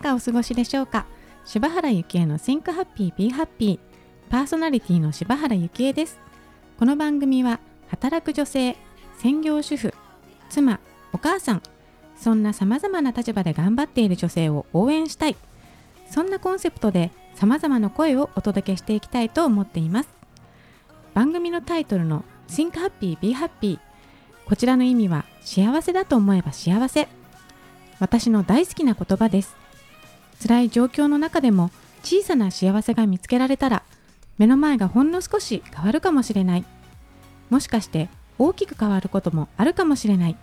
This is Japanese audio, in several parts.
かがお過ごしでしょうか？柴原幸恵の Think Happy Be Happy パーソナリティの柴原幸恵です。この番組は働く女性専業主婦妻お母さんそんな様々な立場で頑張っている女性を応援したい。そんなコンセプトで様々な声をお届けしていきたいと思っています。番組のタイトルの Think Happy Be Happy こちらの意味は幸せだと思えば幸せ。私の大好きな言葉です。辛い状況の中でも小さな幸せが見つけられたら目の前がほんの少し変わるかもしれない。もしかして大きく変わることもあるかもしれない。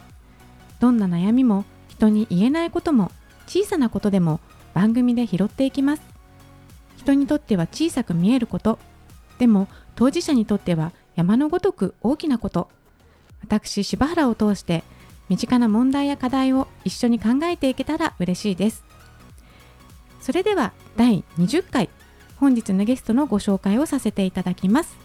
どんな悩みも人に言えないことも小さなことでも番組で拾っていきます。人にとっては小さく見えること。でも当事者にとっては山のごとく大きなこと。私柴原を通して身近な問題や課題を一緒に考えていけたら嬉しいです。それでは第20回本日のゲストのご紹介をさせていただきます。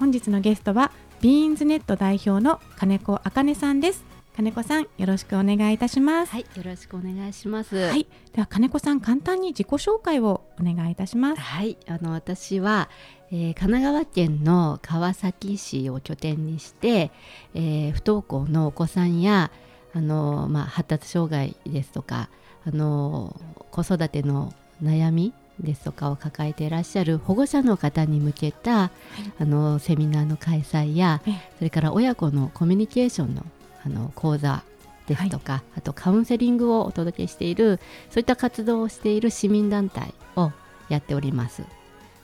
本日のゲストはビーンズネット代表の金子茜さんです。金子さんよろしくお願いいたします。はいよろしくお願いします。はいでは金子さん簡単に自己紹介をお願いいたします。はいあの私は、えー、神奈川県の川崎市を拠点にして、えー、不登校のお子さんやあの、まあ、発達障害ですとかあの子育ての悩みですとかを抱えていらっしゃる保護者の方に向けた、はい、あのセミナーの開催や、それから親子のコミュニケーションのあの講座ですとか、はい、あとカウンセリングをお届けしているそういった活動をしている市民団体をやっております。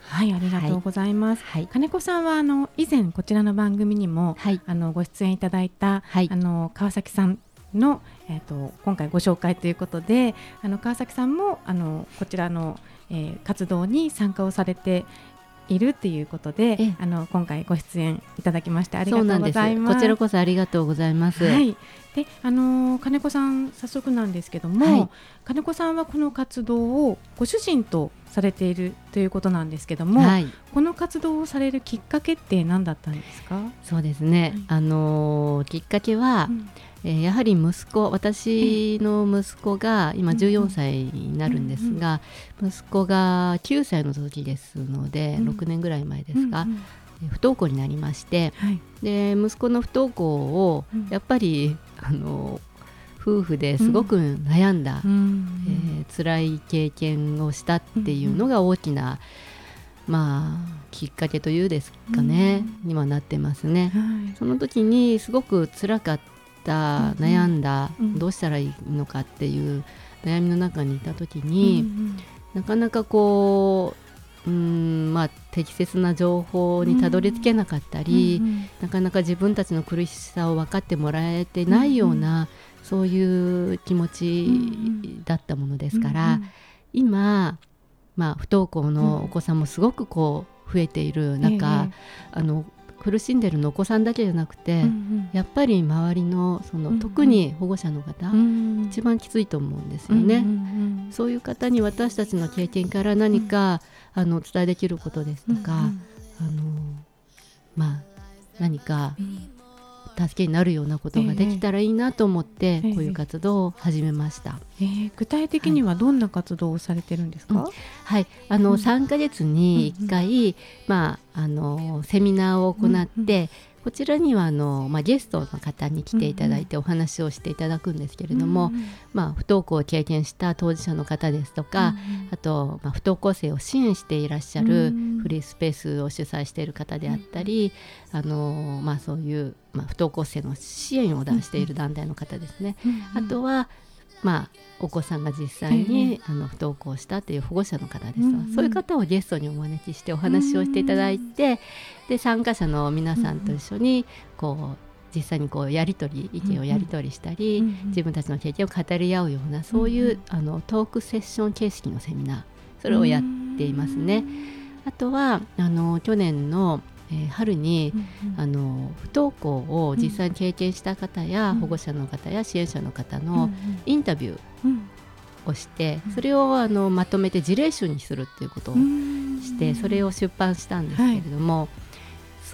はい、ありがとうございます。はい、金子さんはあの以前こちらの番組にも、はい、あのご出演いただいた、はい、あの川崎さんのえっ、ー、と今回ご紹介ということで、あの川崎さんもあのこちらの、えー、活動に参加をされているっていうことで、あの今回ご出演いただきましてありがとうございます。こちらこそありがとうございます。はい。で、あの金子さん早速なんですけども、はい、金子さんはこの活動をご主人とされているということなんですけども、はい、この活動をされるきっかけって何だったんですか？そうですね。はい、あのきっかけは。うんえー、やはり息子私の息子が今14歳になるんですが、息子が9歳の時ですので、6年ぐらい前ですが、不登校になりまして、はい、で息子の不登校をやっぱり、あの夫婦ですごく悩んだ、うん、えー、辛い経験をしたっていうのが大きな、まあきっかけというですかね、にはなってますね。はい、その時にすごく辛かった悩んだ、どうしたらいいのかっていう悩みの中にいた時に、なかなかこううんまあ、適切な情報にたどり着けなかったり、うんうん、なかなか自分たちの苦しさを分かってもらえてないような、うんうん、そういう気持ちだったものですから、うんうん、今、まあ、不登校のお子さんもすごくこう増えている中、あの苦しんでるのお子さんだけじゃなくて、うんうん、やっぱり周りのその、うんうん、特に保護者の方、うん。うん、一番きついと思うんですよね、うんうんうん、そういう方に私たちの経験から何か、うん、あのお伝えできることですとか、うんうん、あのまあ何か、助けになるようなことができたらいいなと思って、こういう活動を始めました、えー、具体的にはどんな活動をされてるんですか、はい、はい、あの、うん、3か月に1回、うんうん、まあ、あのセミナーを行って、うんうんこちらにはあの、まあ、ゲストの方に来ていただいてお話をしていただくんですけれども、うんうん、まあ、不登校を経験した当事者の方ですとか、うんうん、あと、まあ、不登校生を支援していらっしゃるフリースペースを主催している方であったり、うんうん、あのまあ、そういう、まあ、不登校生の支援を出している団体の方ですね。あとはまあ、お子さんが実際に、あの不登校したという保護者の方ですそういう方をゲストにお招きしてお話をしていただいて、で参加者の皆さんと一緒にこう実際にこうやり取り意見をやり取りしたり、自分たちの経験を語り合うようなそういう、あのトークセッション形式のセミナーそれをやっていますね。あとはあの去年のえー、春に、うんうん、あの不登校を実際に経験した方や、うん、保護者の方や支援者の方のインタビューをして、うん、それをあのまとめて事例集にするっていうことをして、それを出版したんですけれども。はい。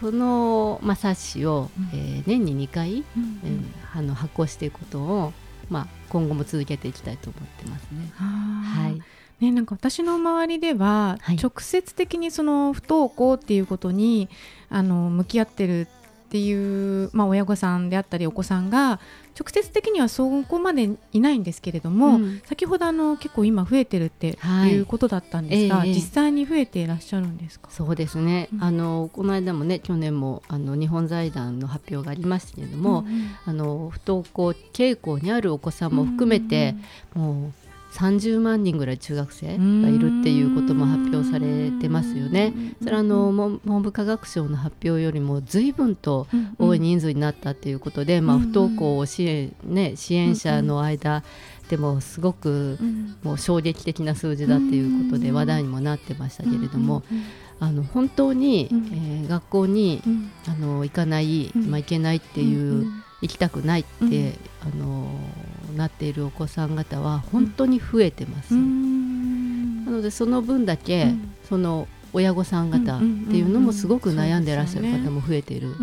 その、まあ、冊子を、えー、年に2回、うん、えー、あの発行していくことをまあ、今後も続けていきたいと思ってますね。はいね、なんか私の周りでは、はい。直接的にその不登校っていうことにあの向き合ってるっていう、まあ、親御さんであったりお子さんが直接的にはそこまでいないんですけれども、うん。先ほどあの結構今増えてるってはいいうことだったんですが、ええ実際に増えていらっしゃるんですか、そうですね、うん。あのこの間もね去年もあの日本財団の発表がありましたけれども、うんうん。あの不登校傾向にあるお子さんも含めて、もう30万人ぐらい中学生がいるっていうことも発表されてますよね。それはあの文文部科学省の発表よりも随分と多い人数になったっていうことで、まあ、うん不登校を支援,、ね、支援者の間でもすごくうん。もう衝撃的な数字だっていうことで話題にもなってましたけれども、うん。あの本当に、うん。えー学校にうん。あの行かない、うん。まあ、行けないっていう、行きたくないって、うん。あのなっているお子さん方は本当に増えてます。うん。なのでその分だけ、うん。その親御さん方っていうのもすごく悩んでらっしゃる方も増えている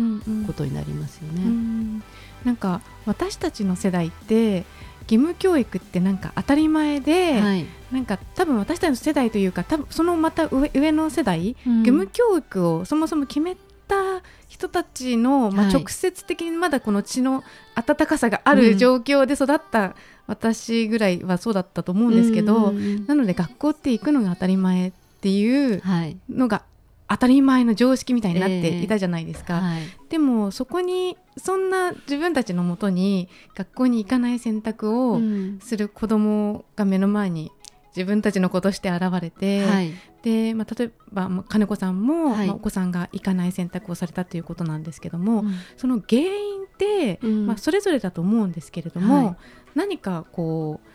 ことになりますようね。ん。なんか私たちの世代って義務教育ってなんか当たり前で、はい、なんか多分私たちの世代というか多分そのまた上上の世代、うん。義務教育をそもそも決めた人たちの、まあ、はい。直接的にまだこの血の温かさがあうん。る状況で育った私ぐらいはそうだったと思うんですけど、うん。なので学校って行くのが当たり前っていうはい。のが当たり前の常識みたいになっええていたじゃないですか。はい。でもそこにそんな自分たちのもとに学校に行かない選択をうん。する子供が目の前に自分たちの子として現れて、はい。でまあ、例えばまあ金子さんも、はい。まあ、お子さんが行かない選択をされたということなんですけども、うん。その原因って、うん。まあ、それぞれだと思うんですけれども、はい。何かこう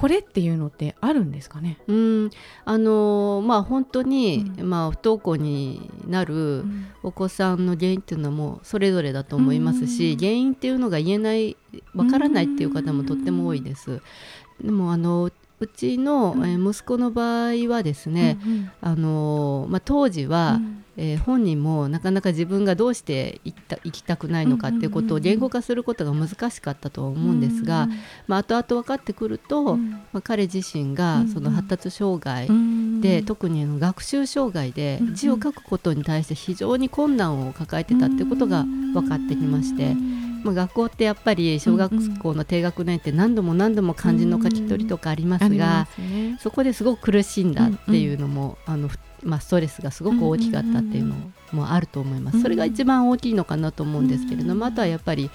これっていうのってあるんですかね、うん。あのーまあ本当に、うまあ、不登校になるお子さんの原因っていうのはもうそれぞれだと思いますし、うん。原因っていうのが言えないわからないっていう方もとっても多いです。でもあのうちの、うん。えー息子の場合はですね、うんあのーまあ、当時うん。は、えー本人もなかなか自分がどうして行った行きたくないのかっていうことを言語化することが難しかったとは思うんですが、まあ、後々分かってくると、うん。まあ、彼自身うんがその発達障害うんで、特にあの学習障害でうん字を書くことに対して非常に困難を抱えてたっていうことが分かってきまして、まあ、学校ってやっぱり小学校の低学年って何度も何度も漢字の書き取りとかありますがね。そこですごく苦しんだっていうのも、あのふまあ、ストレスがすごく大きかったっていうのもあると思います。それが一番大きいのかなと思うんですけれども、あとはやっぱり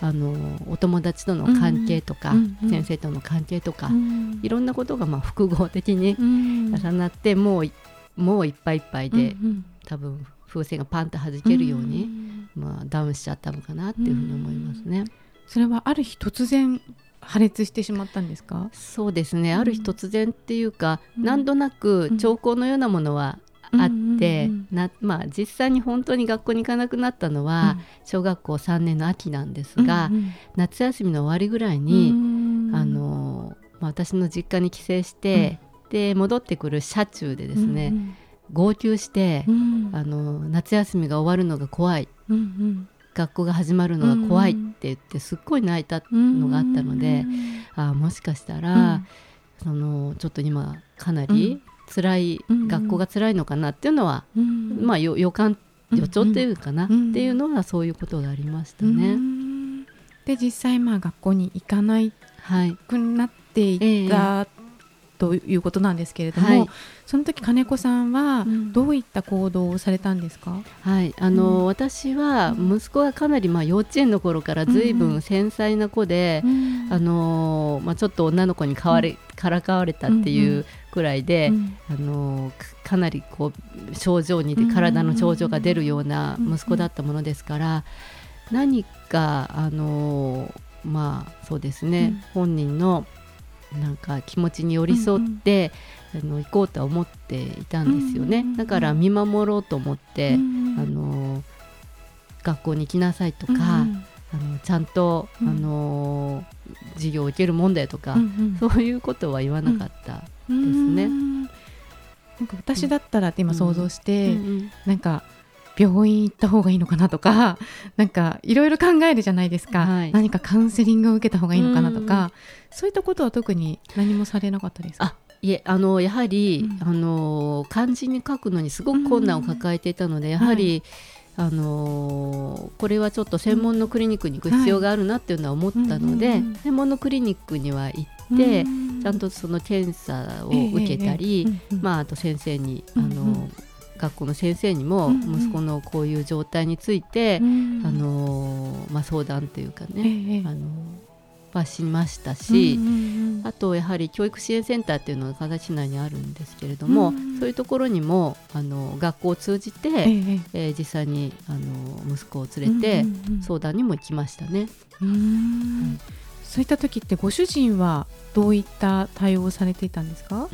あのお友達との関係とか、うんうん先生との関係とか、うんいろんなことがまあ複合的にうん。重なって、もういもういっぱいいっぱいで、うん多分風船がパンと弾けるよううに、んまあ、ダウンしちゃったのかなっていうふうに思いますね。それはある日突然破裂してしまったんですか？そうですね。ある日突然っていうか、うん。なんとなく兆候のようなものはあって、まあ、実際に本当に学校に行かなくなったのは、小学校3年の秋なんですが、うん夏休みの終わりぐらいうんに、うん。あのまあ、私の実家に帰省して、で戻ってくる車中でですね、号泣してう、ん。あの夏休みが終わるのが怖い。うん学校が始まるのが怖いって言ってすっごい泣いたうんのがあったので、ああもしかしたら、うん。そのちょっと今かなり辛い、うん学校が辛いのかなっていうのは、うんまあよ予感うん予兆っていうかな、うんっていうのはそういうことがありましたうね。ん。で実際まあ学校に行かないはい、くなっていった、ということなんですけれども、はい。その時金子さんはうん。どういった行動をされたんですか、はい、あの、うん。私は息子がかなりまあ幼稚園の頃からずいぶん繊細な子で、あのまあ、ちょっと女の子にかわれ、からかわれたっていうくらいで、うん。あのかかなりこう症状にで体の症状が出るような息子だったものですから、何かあのまあそうですね、本人のなんか気持ちに寄り添って、あの行こうとは思っていたんですよね、うんだから見守ろうと思って、うんあの学校に行きなさいとか、うんあのちゃんと、うん。あの授業を受けるもんだよとか、うんうん。そういうことは言わなかった。ですね。うん。なんか私だったらって今想像して、うん。なんか病院行った方がいいのかなとか なんかいろいろ考えるじゃないですか、はい。何かカウンセリングを受けた方がいいのかなとか、そういったことは特に何もされなかったですか？あいえあのやはり、うん。あの漢字に書くのにすごく困難を抱えていたので、やはり、あのこれはちょっと専門のクリニックに行く必要があるなっていうのは思ったので、うん専門のクリニックには行って、うんちゃんとその検査を受けたり、ええええうんうん。まあ、あと先生に、うんあのうん学校の先生にもうんうん。息子のこういう状態について、うんあのまあ、相談というかえね、えあのはしましたし、うんうんうんあとやはり教育支援センターっていうのが加賀市内にあるんですけれども、うんそういうところにもあの学校を通じて、ええええ。えー実際にあの息子を連れてうんうんうん相談にも行きましたね。うーん。そういった時ってご主人はどういった対応をされていたんですか？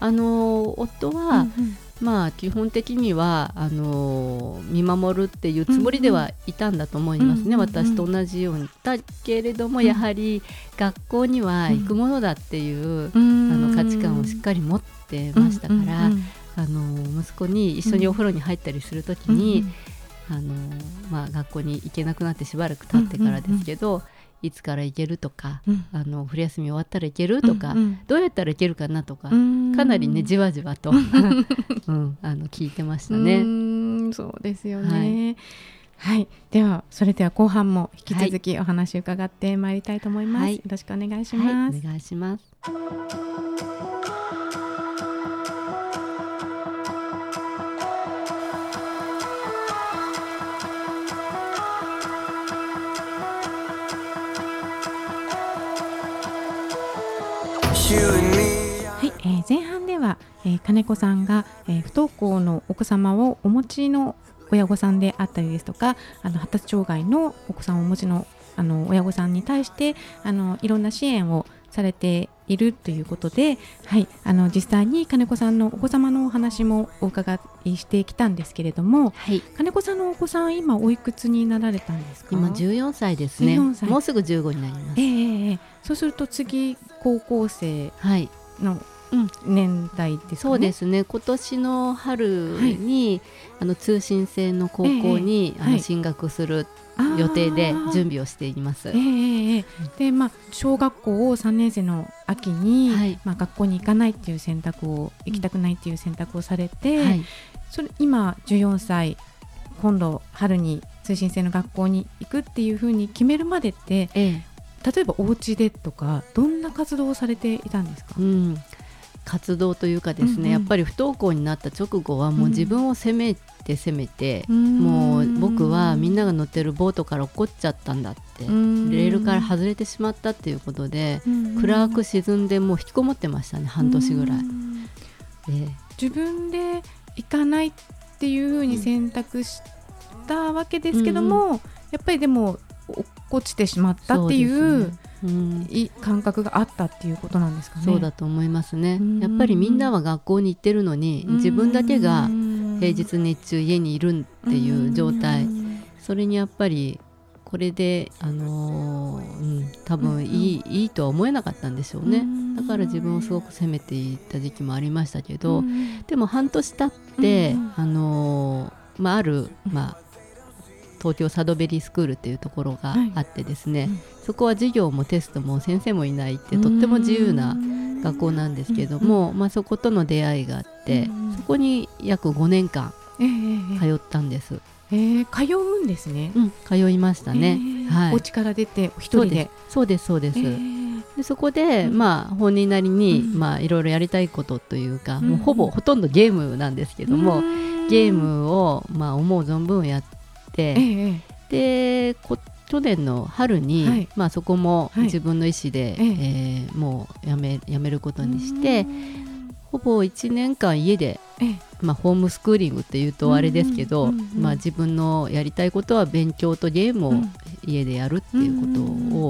あの夫は、うんうんまあ基本的にはあの見守るっていうつもりではいたんだと思いますね、私と同じように。だけれども、うん。やはり学校には行くものだっていう、あうん。の価値観をしっかり持ってましたから、あの息子に一緒にお風呂に入ったりする時に、あのまあ、学校に行けなくなってしばらく経ってからですけど、いつから行けるとかうんあの冬休み終わったら行けるとか、うんうんどうやったら行けるかなとか、うんかなりねじわじわと、うん、あの聞いてましたね。うんそうですよね。はい、ではそれでは後半も引き続きお話を伺ってまいりたいと思います。はいよろしくお願いしはます。い、お願いします。えー金子さんが、えー不登校のお子様をお持ちの親御さんであったりですとかあの発達障害のお子さんをお持ちのあの親御さんに対してあのいろんな支援をされているということで、はい、あの実際に金子さんのお子様のお話もお伺いしてきたんですけれどもはい、金子さんのお子さん今おいくつになられたんですか？今14歳ですね。14歳。もうすぐ15になります。ええええそうすると次高校生はい、のうん年代ですかね。そうですね。今年の春に、あの通信制の高校に、あのええ。はい。進学するあー予定で準備をしています。ええええでまあ小学校を3年生の秋に、はい。まあ、学校に行かないっていう選択を行きたくないっていう選択をされて、はい、それ今14歳今度春に通信制の学校に行くっていうふうに決めるまでってええ、例えばお家でとかどんな活動をされていたんですか、うん。活動というかですね、うんうん。やっぱり不登校になった直後はもう自分を責めて責めて、ももう僕はみんなが乗ってるボートから落っこっちゃったんだって、レレールから外れてしまったっていうことで、暗く沈んでもう引きこもってましたね半年ぐらい。え自分で行かないっていうふうに選択したわけですけども、やっぱりでも落ちてしまったっていそううね。うん。い感覚があったっていうことなんですかね。そうだと思いますね。うん。やっぱりみんなは学校に行ってるのに自分だけが平日日中家にいるっていう状態。それにやっぱりこれで、あのーうん、多分いい,、いいとは思えなかったんでしょうね。だから自分をすごく責めていた時期もありましたけど、でも半年経って、うん。あのーまあ、ある、まあ、東京サドベリースクールっていうところがあってですね、うん。そこは授業もテストも先生もいないってとっても自由な学校なんですけども、まあ、そことの出会いがあって、うんそこに約5年間通ったんです、ええ通うんですね。うん、通いましたね、ええはい。お家から出て一人で。そうですそうです、ええ。でそこで、うん。まあ本人なりに、うん。まあいろいろやりたいことというか、うんもうほぼほとんどゲームなんですけども、うん。ゲームを、まあ、思う存分やっでこ去年の春に、はい。まあ、そこもはい。自分の意思で、ええ。ーもうやめやめることにして、ほぼ1年間家で、ええ。まあ、ホームスクーリングっていうとあれですけど、まあ、自分のやりたいことは勉強とゲームをうん。家でやるっていうこと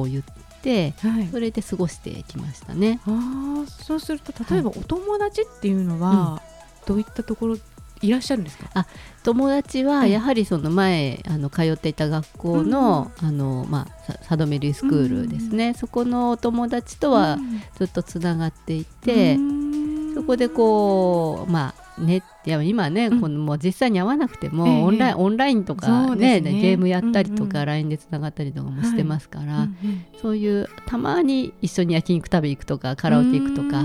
を言って、はい。それで過ごしてきましたね。ああそうすると例えばお友達っていうのはどういったところいらっしゃるんですか、友達ははい。やはりその前あの通っていた学校の,、あのまあ、ササドメリースクールですね、そこのお友達とはずっとつながっていて、そこでこうまあねいや今ね、うん。このもう実際に会わなくても、ええ。オンラインオンラインとそかね。ゲームやったりとか、LINE でつながったりとかもしてますから、そういうたまに一緒に焼肉食べ行くとかカラオケ行くとか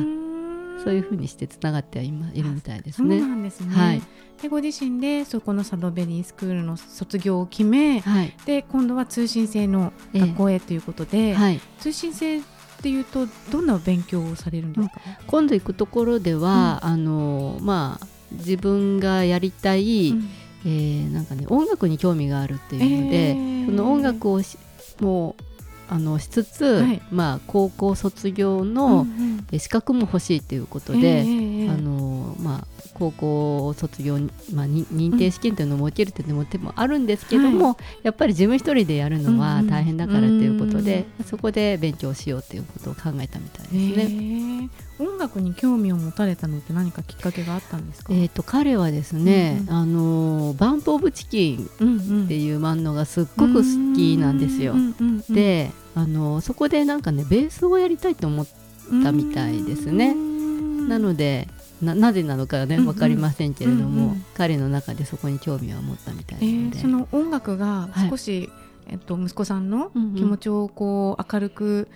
そういうふうにしてつながってはいるみたいですそうね。なんですね、はい。でご自身でそこのサドベリースクールの卒業を決めはい。で今度は通信制の学校へということで、はい、通信制っていうとどんな勉強をされるんですか、今度行くところでは、あのまあ自分がやりたい、うん。えーなんかね音楽に興味があるっていうので、えー。その音楽をしもうあのしつつ、はい。まあ高校卒業うんの、資格も欲しいということえで、ーあのまあ高校卒業に、まあ、に認定試験というのも受けるというのも手もあるんですけども、やっぱり自分一人でやるのは大変だからということで、そこで勉強しようということを考えたみたいですね。えー音楽に興味を持たれたのって何かきっかけがあったんですか、えー、と彼はですね、うんうん。あのバンプ・オブ・チキンうんうん。っていう漫画がすっごく好きなんですよ。う。んうんうんであのそこでなんかねベースをやりたいと思ったみたいですね。うん。なのでななぜなのかはねうんうん。分かりませんけれども、うんうん。彼の中でそこに興味を持ったみたいえなので、ーその音楽がはい。少し、えっと、息子さんのうんうん。気持ちをこう明るく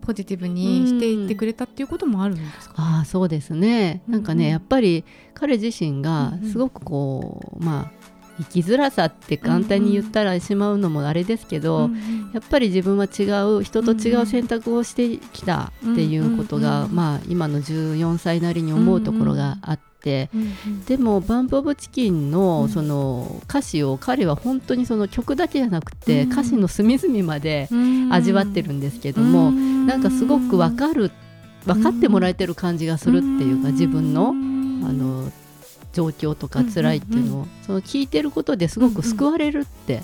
ポジティブにしていってくれたっていうこともあるんですか、ああそうですね。なんかね、うんうん。やっぱり彼自身がすごくこう、まあ生きづらさって簡単に言ったらしまうのもあれですけど、うんうんやっぱり自分は違う人と違う選択をしてきたっていうことが、まあ今の14歳なりに思うところがあって、うんうんでもバンプ・オブ・チキンうのん。その歌詞を彼は本当にその曲だけじゃなくてうん。歌詞の隅々まで味わってるんですけども、うん。なんかすごく分かる分かってもらえてる感じがするっていうか自分のうん。あの状況とか辛いっていうのをその聞いてることですごく救われるって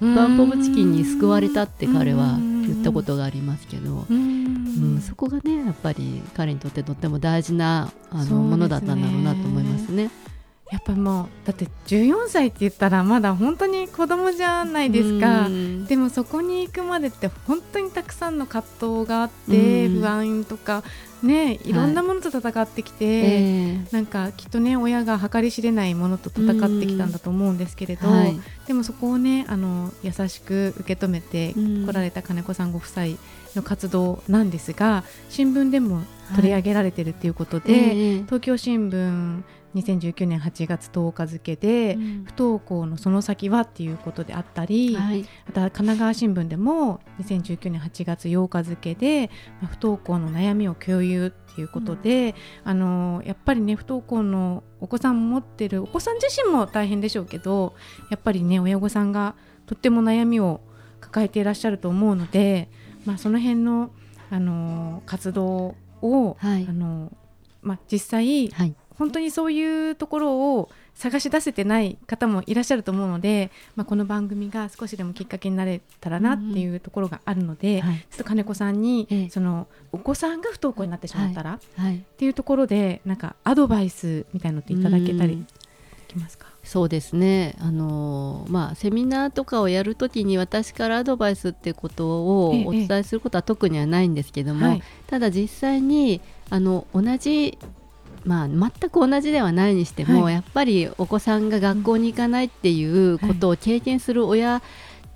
バンプ・オブ・チキンに救われたって彼は言ったことがありますけど。うんうん、そこがねやっぱり彼にとってとっても大事なあの、ねものだったんだろうなと思いますね。やっぱもうだって14歳って言ったらまだ本当に子供じゃないですか。うん。でもそこに行くまでって本当にたくさんの葛藤があって、うん。不安とかねいろんなものと戦ってきて、ええ。なんかきっとね親が計り知れないものと戦ってきたんだと思うんですけれど、はい。でもそこをねあの優しく受け止めてうん。来られた金子さんご夫妻の活動なんですが新聞でも取り上げられてるっていうことで、ええ。東京新聞2019年8月10日付で、うん。不登校のその先はっていうことであったり、はい。あとは神奈川新聞でも2019年8月8日付で、まあ不登校の悩みを共有っていうことで、あのやっぱりね不登校のお子さん持ってるお子さん自身も大変でしょうけどやっぱりね親御さんがとっても悩みを抱えていらっしゃると思うので、まあ、その辺の、あの活動を、はい。あのまあ、実際はい本当にそういうところを探し出せてない方もいらっしゃると思うので、まあ、この番組が少しでもきっかけになれたらなっていうところがあるので、はい。ちょっと金子さんに、ええ。そのお子さんが不登校になってしまったら、っはい。ていうところでなんかアドバイスみたいのっていただけたりうん。できますか、そうですね。あのまあセミナーとかをやるときに私からアドバイスっていうことをええ。お伝えすることは特にはないんですけども、はい。ただ実際にあの同じまあ、全く同じではないにしても、はい。やっぱりお子さんが学校に行かないっていうことを経験する親っ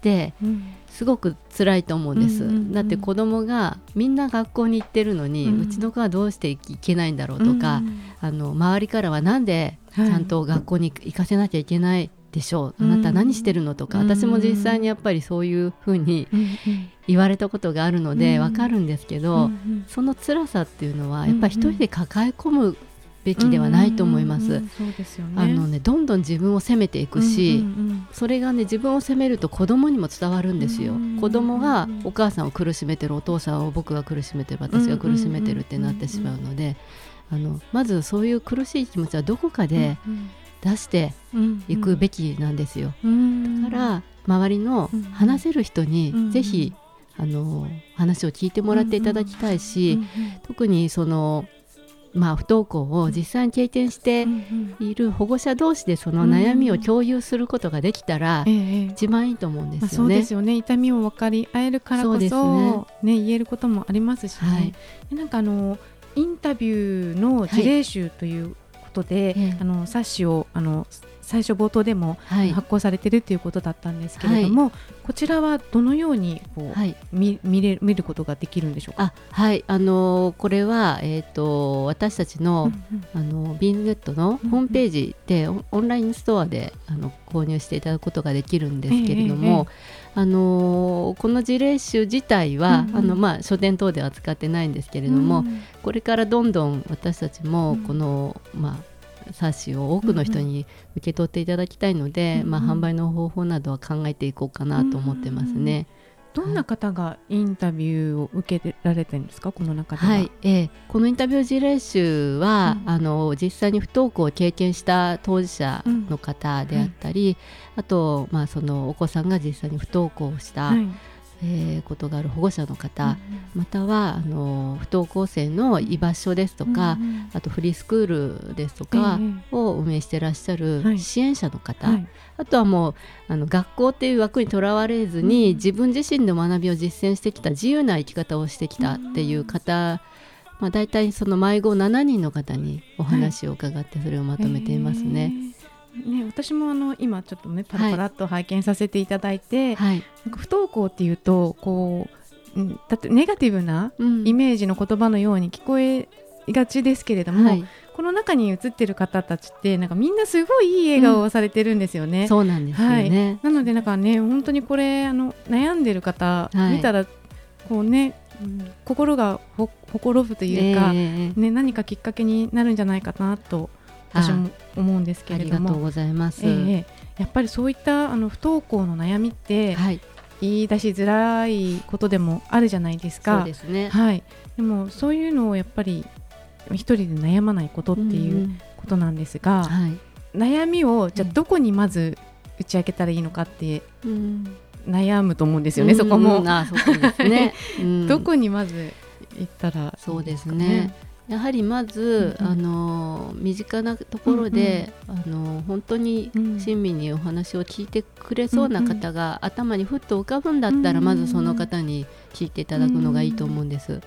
てうん。すごく辛いと思うんです、うんうんうんだって子供がみんな学校に行ってるのに、ううんちの子はどうしていけないんだろうとか、うんあの周りからはなんでちはい。ゃんと学校に行かせなきゃいけないでしょう、うんあなた何してるのとか、うん私も実際にやっぱりそういうふうに言われたことがあるのでうんわかるんですけど、うんうん。その辛さっていうのはうんやっぱり一人で抱え込むべきではないと思います。あのねどんどん自分を責めていくし、それがね自分を責めると子供にも伝わるんですよ、うん子供がお母さんを苦しめてるお父さんを僕が苦しめてる私が苦しめてるってなってしまうのであのまずそういう苦しい気持ちはどこかでうん出してうんいくべきなんですよ、うんだから周りのうん話せる人にうんぜひあの話を聞いてもらっていただきたいし、特にそのまあ不登校を実際に経験している保護者同士でその悩みを共有することができたら一番いいと思うんでまあ、すよね。そうですよね。痛みを分かり合えるからこそねね言えることもありますしね、なんかあのインタビューの事例集ということで、ええ。あの冊子をあの最初冒頭でもはい。発行されてるということだったんですけれども、こちらはどのようにこう、はい。見見れ見ることができるんでしょうか？あはい。あのこれは、えー、と私たちの,、あのビーンズネットのホームページで、オオンラインストアであの購入していただくことができるんですけれども、あのこの事例集自体は、うんうん。あのまあ、書店等では扱ってないんですけれども、うん。これからどんどん私たちもうん。この、まあ、冊子を多くの人に受け取っていただきたいので、うんうんまあ、販売の方法などは考えていこうかなと思ってますね。どんな方がインタビューを受けられてるんですか？この中では。はい、えーこのインタビュー事例集は、うん。あの実際に不登校を経験した当事者の方であったり、あと、まあ、そのお子さんが実際に不登校をした、はいえーことがある保護者の方、またはあの不登校生の居場所ですとか、うんうんあとフリースクールですとかええを運営してらっしゃるはい。支援者の方、はい。あとはもうあの学校っていう枠にとらわれずに、うん自分自身の学びを実践してきた自由な生き方をしてきたっていう方、まあ、大体その迷子7人の方にお話を伺ってそれをまとめていますね。えーね、私もあの今ちょっとねパラパラっと拝見させていただいて、はい、なんか不登校っていうとこう、うん、だってネガティブなうん。イメージの言葉のように聞こえがちですけれども、はい。この中に映ってる方たちってなんかみんなすごいいい笑顔をされてるんですよね。そうなんですよね。なのでなんかね本当にこれあの悩んでる方、はい。見たらこうね、うん心がほほころぶというか、えーね、何かきっかけになるんじゃないかなと私も思うんですけあれども、りがとうございます。ええやっぱりそういったあの不登校の悩みってはい、言い出しづらいことでもあるじゃないですか。そうですね。はい、でもそういうのをやっぱり一人で悩まないことっていううんことなんですが、はい、悩みをじゃあええどこにまず打ち明けたらいいのかってうん悩むと思うんですよね、そこうもん。あそうですね。うんどこにまず行ったらいいですかそうですね。やはりまず、うんうん。あの身近なところで、あの本当にうん親身にお話を聞いてくれそうな方が頭にふっと浮かぶんだったら、うんまずその方に聞いていただくのがいいと思うんです。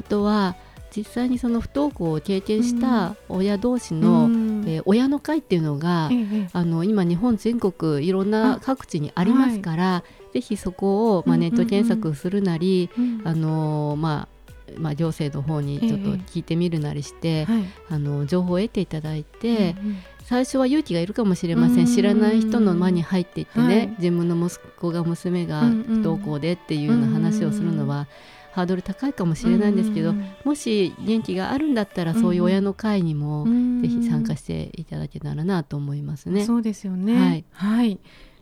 あとは実際にその不登校を経験した親同士の、うんえー親の会っていうのが、ええあの今日本全国いろんな各地にありますから、ぜひそこを、まあ、うんうんうん。ネット検索するなり、うん。あのまあまあ、行政の方にちょっと聞いてみるなりして、はい。あの情報を得ていただいて、うんうん。最初は勇気がいるかもしれません、うん。知らない人の輪に入っていってね、はい。自分の息子が娘がうんうん。不登校でっていうような話をするのは、ハードル高いかもしれないんですけど、うんもし元気があるんだったらそういう親の会にもうんぜひ参加していただけたらなと思いますね。そうですよね。はい。はい。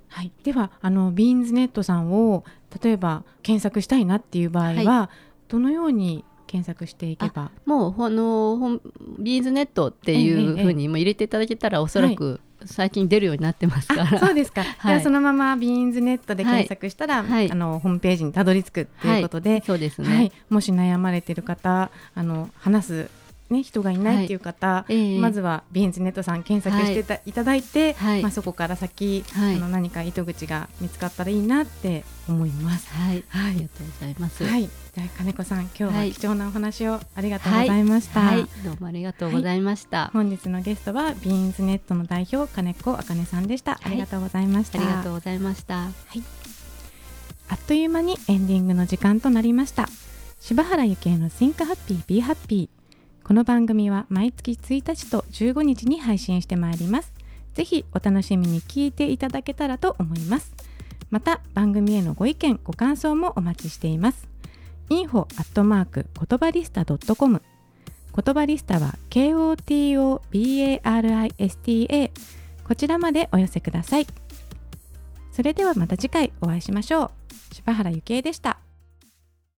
はい。ではあのビーンズネットさんを例えば検索したいなっていう場合は、どのように検索していけば？もうこのビーズネットっていうふうにも入れていただけたらおそらく最近出るようになってますかあら、そうですか。はい。そのままビーンズネットで検索したら、はい。あのホームページにたどり着くということで、そうですね、はい、もし悩まれてる方、あの話すね人がいないっていう方、ええ。まずはビーンズネットさん検索してた、い、ただいて、はい。まあそこから先、はい。あの何か糸口が見つかったらいいなって思います。はい、はい。ありがとうございます。はい、じゃあ金子さん今日ははい。貴重なお話をありがとうございました。はい、どうもありがとうございました。本日のゲストはビーンズネットの代表金子あかねさんでした。ありがとうございました。ありがとうございました。あっという間にエンディングの時間となりました。柴原幸恵の Think Happy Be Happy この番組は毎月1日と15日に配信してまいります。ぜひお楽しみに聞いていただけたらと思います。また番組へのご意見ご感想もお待ちしています。info アットマーク言葉リスタ .com 言葉リスタは KOTOBARISTA こちらまでお寄せください。それではまた次回お会いしましょう。柴原幸恵でした。